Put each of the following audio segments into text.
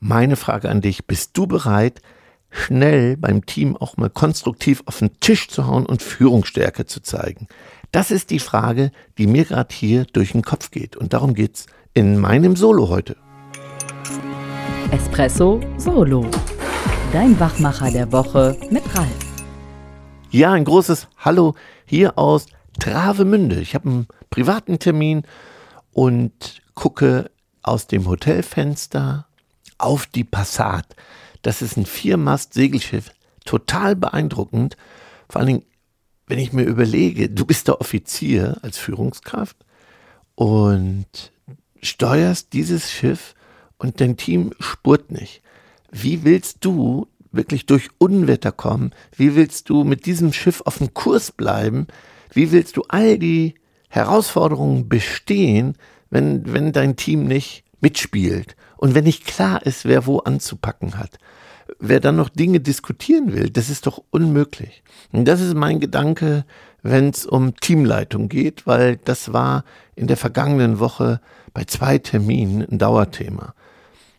meine Frage an dich, bist du bereit, schnell beim Team auch mal konstruktiv auf den Tisch zu hauen und Führungsstärke zu zeigen? Das ist die Frage, die mir gerade hier durch den Kopf geht. Und darum geht's in meinem Solo heute. Espresso Solo. Dein Wachmacher der Woche mit Ralf. Ja, ein großes Hallo hier aus Travemünde. Ich habe einen privaten Termin und gucke aus dem Hotelfenster auf die Passat. Das ist ein Viermast-Segelschiff. Total beeindruckend. Vor allen Dingen, wenn ich mir überlege, du bist der Offizier als Führungskraft und steuerst dieses Schiff und dein Team spurt nicht. Wie willst du wirklich durch Unwetter kommen? Wie willst du mit diesem Schiff auf dem Kurs bleiben? Wie willst du all die Herausforderungen bestehen, wenn, wenn dein Team nicht mitspielt und wenn nicht klar ist, wer wo anzupacken hat? Wer dann noch Dinge diskutieren will, das ist doch unmöglich. Und das ist mein Gedanke, wenn es um Teamleitung geht, weil das war in der vergangenen Woche bei zwei Terminen ein Dauerthema.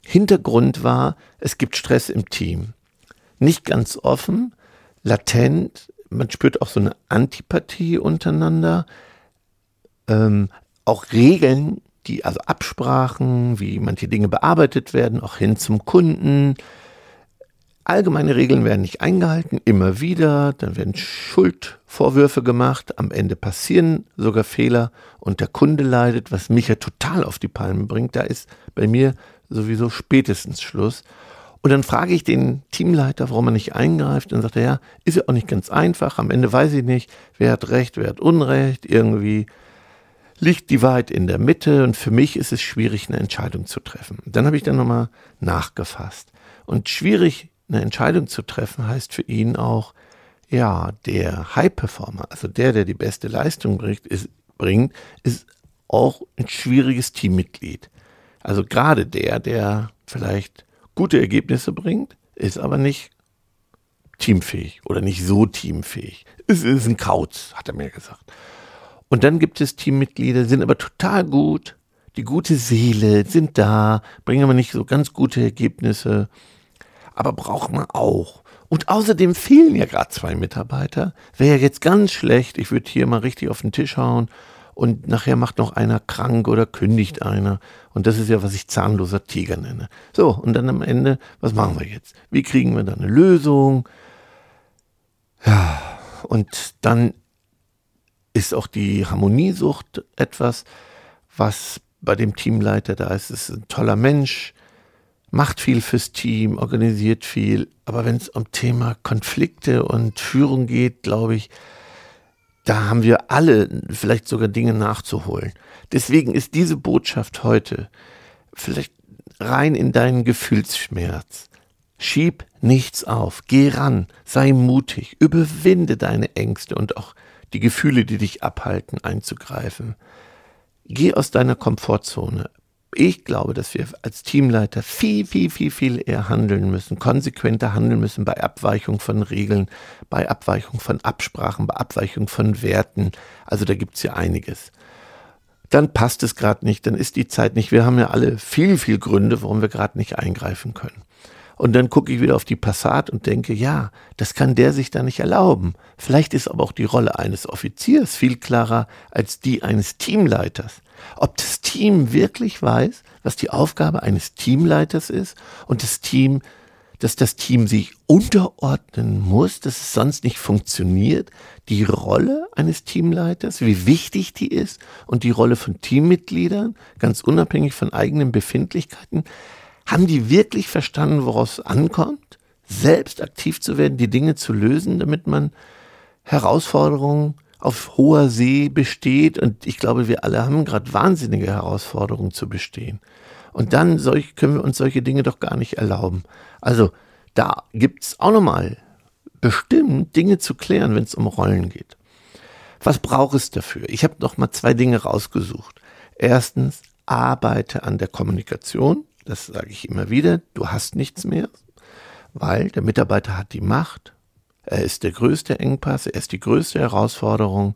Hintergrund war, es gibt Stress im Team. Nicht ganz offen, latent, man spürt auch so eine Antipathie untereinander, ähm, auch Regeln, die, also Absprachen, wie manche Dinge bearbeitet werden, auch hin zum Kunden. Allgemeine Regeln werden nicht eingehalten, immer wieder, dann werden Schuldvorwürfe gemacht, am Ende passieren sogar Fehler und der Kunde leidet, was mich ja total auf die Palme bringt. Da ist bei mir sowieso spätestens Schluss. Und dann frage ich den Teamleiter, warum er nicht eingreift. Und sagt er, ja, ist ja auch nicht ganz einfach. Am Ende weiß ich nicht, wer hat Recht, wer hat Unrecht. Irgendwie liegt die Wahrheit in der Mitte. Und für mich ist es schwierig, eine Entscheidung zu treffen. Dann habe ich dann nochmal nachgefasst. Und schwierig, eine Entscheidung zu treffen, heißt für ihn auch, ja, der High-Performer, also der, der die beste Leistung bringt, ist, bringt, ist auch ein schwieriges Teammitglied. Also gerade der, der vielleicht gute Ergebnisse bringt, ist aber nicht teamfähig oder nicht so teamfähig. Es ist ein Kauz, hat er mir gesagt. Und dann gibt es Teammitglieder, sind aber total gut, die gute Seele, sind da, bringen aber nicht so ganz gute Ergebnisse, aber braucht man auch. Und außerdem fehlen ja gerade zwei Mitarbeiter. Wäre ja jetzt ganz schlecht, ich würde hier mal richtig auf den Tisch hauen und nachher macht noch einer krank oder kündigt einer. Und das ist ja, was ich zahnloser Tiger nenne. So, und dann am Ende, was machen wir jetzt? Wie kriegen wir da eine Lösung? Ja, und dann ist auch die Harmoniesucht etwas, was bei dem Teamleiter da ist. Es ist ein toller Mensch, macht viel fürs Team, organisiert viel. Aber wenn es um Thema Konflikte und Führung geht, glaube ich, da haben wir alle vielleicht sogar Dinge nachzuholen. Deswegen ist diese Botschaft heute vielleicht rein in deinen Gefühlsschmerz. Schieb nichts auf, geh ran, sei mutig, überwinde deine Ängste und auch die Gefühle, die dich abhalten, einzugreifen. Geh aus deiner Komfortzone, ich glaube, dass wir als Teamleiter viel, viel, viel, viel eher handeln müssen, konsequenter handeln müssen bei Abweichung von Regeln, bei Abweichung von Absprachen, bei Abweichung von Werten. Also da gibt es ja einiges. Dann passt es gerade nicht, dann ist die Zeit nicht. Wir haben ja alle viel, viel Gründe, warum wir gerade nicht eingreifen können. Und dann gucke ich wieder auf die Passat und denke, ja, das kann der sich da nicht erlauben. Vielleicht ist aber auch die Rolle eines Offiziers viel klarer als die eines Teamleiters. Ob das Team wirklich weiß, was die Aufgabe eines Teamleiters ist und das Team, dass das Team sich unterordnen muss, dass es sonst nicht funktioniert, die Rolle eines Teamleiters, wie wichtig die ist und die Rolle von Teammitgliedern, ganz unabhängig von eigenen Befindlichkeiten, haben die wirklich verstanden, woraus es ankommt, selbst aktiv zu werden, die Dinge zu lösen, damit man Herausforderungen auf hoher See besteht. Und ich glaube, wir alle haben gerade wahnsinnige Herausforderungen zu bestehen. Und dann solch, können wir uns solche Dinge doch gar nicht erlauben. Also da gibt es auch nochmal bestimmt Dinge zu klären, wenn es um Rollen geht. Was braucht es dafür? Ich habe noch mal zwei Dinge rausgesucht. Erstens, arbeite an der Kommunikation. Das sage ich immer wieder. Du hast nichts mehr, weil der Mitarbeiter hat die Macht, er ist der größte Engpass, er ist die größte Herausforderung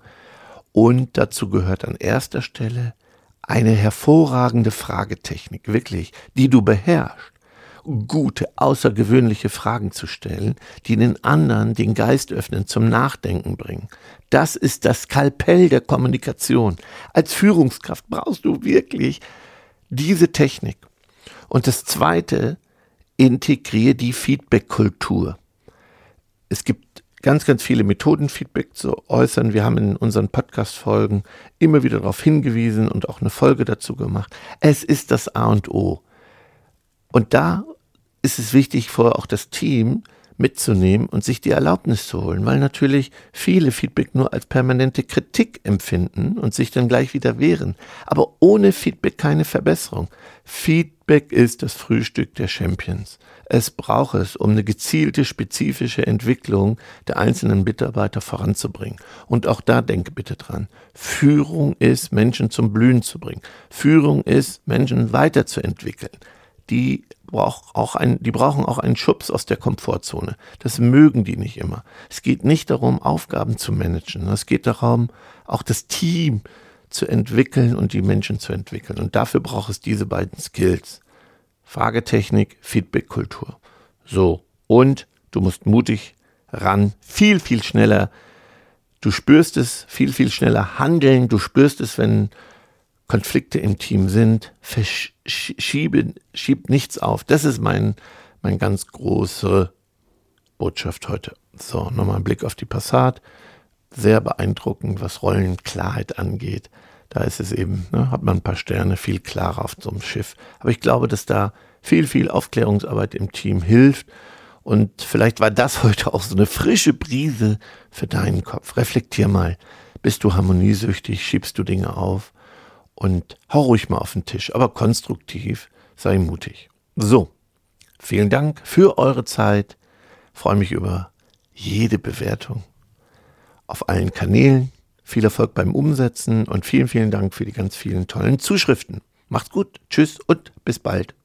und dazu gehört an erster Stelle eine hervorragende Fragetechnik, wirklich, die du beherrschst. gute, außergewöhnliche Fragen zu stellen, die den anderen den Geist öffnen, zum Nachdenken bringen. Das ist das Skalpell der Kommunikation. Als Führungskraft brauchst du wirklich diese Technik. Und das Zweite, integriere die Feedback-Kultur. Es gibt ganz, ganz viele Methoden, Feedback zu äußern. Wir haben in unseren Podcast-Folgen immer wieder darauf hingewiesen und auch eine Folge dazu gemacht. Es ist das A und O. Und da ist es wichtig, vorher auch das Team mitzunehmen und sich die Erlaubnis zu holen, weil natürlich viele Feedback nur als permanente Kritik empfinden und sich dann gleich wieder wehren. Aber ohne Feedback keine Verbesserung. Feedback ist das Frühstück der Champions. Es braucht es, um eine gezielte, spezifische Entwicklung der einzelnen Mitarbeiter voranzubringen. Und auch da denke bitte dran. Führung ist, Menschen zum Blühen zu bringen. Führung ist, Menschen weiterzuentwickeln. Die braucht auch ein, die brauchen auch einen Schubs aus der Komfortzone. Das mögen die nicht immer. Es geht nicht darum, Aufgaben zu managen. Es geht darum, auch das Team zu entwickeln und die Menschen zu entwickeln. Und dafür braucht es diese beiden Skills. Fragetechnik, Feedbackkultur. So, und du musst mutig ran, viel, viel schneller. Du spürst es, viel, viel schneller handeln. Du spürst es, wenn Konflikte im Team sind. Verschiebe, schieb nichts auf. Das ist mein, mein ganz große Botschaft heute. So, nochmal ein Blick auf die Passat. Sehr beeindruckend, was Rollenklarheit angeht. Da ist es eben, ne, hat man ein paar Sterne, viel klarer auf so einem Schiff. Aber ich glaube, dass da viel, viel Aufklärungsarbeit im Team hilft. Und vielleicht war das heute auch so eine frische Brise für deinen Kopf. Reflektier mal. Bist du harmoniesüchtig? Schiebst du Dinge auf? Und hau ruhig mal auf den Tisch, aber konstruktiv, sei mutig. So, vielen Dank für eure Zeit. Freue mich über jede Bewertung auf allen Kanälen. Viel Erfolg beim Umsetzen und vielen, vielen Dank für die ganz vielen tollen Zuschriften. Macht's gut, tschüss und bis bald.